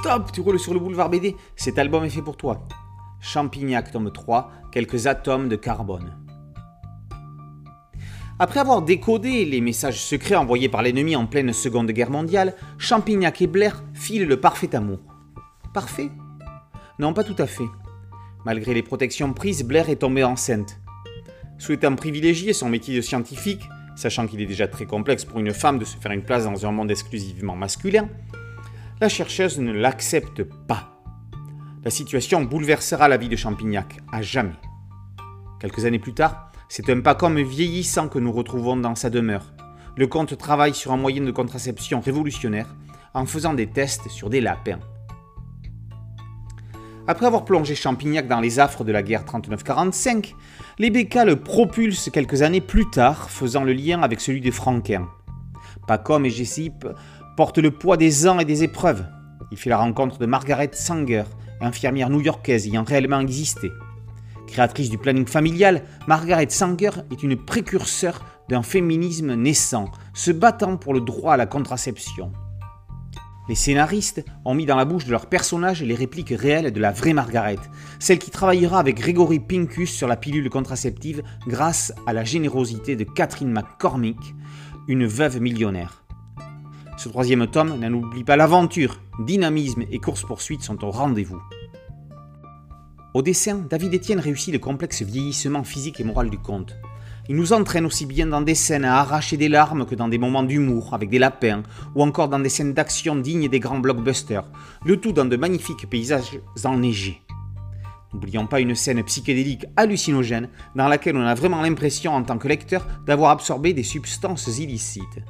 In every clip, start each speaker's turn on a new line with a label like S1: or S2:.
S1: Stop, tu roules sur le boulevard BD. Cet album est fait pour toi. Champignac, tome 3, quelques atomes de carbone. Après avoir décodé les messages secrets envoyés par l'ennemi en pleine Seconde Guerre mondiale, Champignac et Blair filent le parfait amour. Parfait? Non, pas tout à fait. Malgré les protections prises, Blair est tombée enceinte. Souhaitant privilégier son métier de scientifique, sachant qu'il est déjà très complexe pour une femme de se faire une place dans un monde exclusivement masculin, la chercheuse ne l'accepte pas. La situation bouleversera la vie de Champignac à jamais. Quelques années plus tard, c'est un comme vieillissant que nous retrouvons dans sa demeure. Le comte travaille sur un moyen de contraception révolutionnaire en faisant des tests sur des lapins. Après avoir plongé Champignac dans les affres de la guerre 39-45, les Bécas le propulsent quelques années plus tard, faisant le lien avec celui des Franquins. Pacom et Jessip porte le poids des ans et des épreuves. Il fait la rencontre de Margaret Sanger, infirmière new-yorkaise ayant réellement existé. Créatrice du planning familial, Margaret Sanger est une précurseur d'un féminisme naissant, se battant pour le droit à la contraception. Les scénaristes ont mis dans la bouche de leurs personnages les répliques réelles de la vraie Margaret, celle qui travaillera avec Gregory Pincus sur la pilule contraceptive grâce à la générosité de Catherine McCormick, une veuve millionnaire. Ce troisième tome n'en oublie pas l'aventure, dynamisme et course-poursuite sont au rendez-vous. Au dessin, David Etienne réussit le complexe vieillissement physique et moral du conte. Il nous entraîne aussi bien dans des scènes à arracher des larmes que dans des moments d'humour avec des lapins, ou encore dans des scènes d'action dignes des grands blockbusters, le tout dans de magnifiques paysages enneigés. N'oublions pas une scène psychédélique hallucinogène dans laquelle on a vraiment l'impression en tant que lecteur d'avoir absorbé des substances illicites.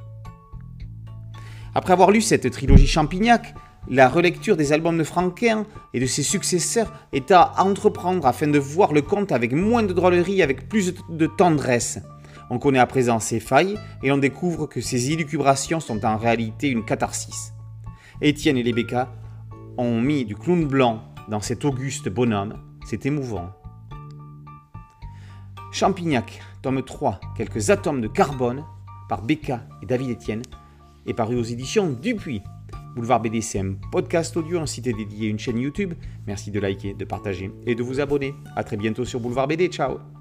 S1: Après avoir lu cette trilogie Champignac, la relecture des albums de Franquin et de ses successeurs est à entreprendre afin de voir le conte avec moins de drôlerie, avec plus de tendresse. On connaît à présent ses failles et on découvre que ses élucubrations sont en réalité une catharsis. Étienne et Lebecca ont mis du clown blanc dans cet auguste bonhomme, c'est émouvant. Champignac, tome 3, quelques atomes de carbone, par Becca et David Etienne, est paru aux éditions Dupuis. Boulevard BDCM, podcast audio, un site dédié une chaîne YouTube. Merci de liker, de partager et de vous abonner. A très bientôt sur Boulevard BD. Ciao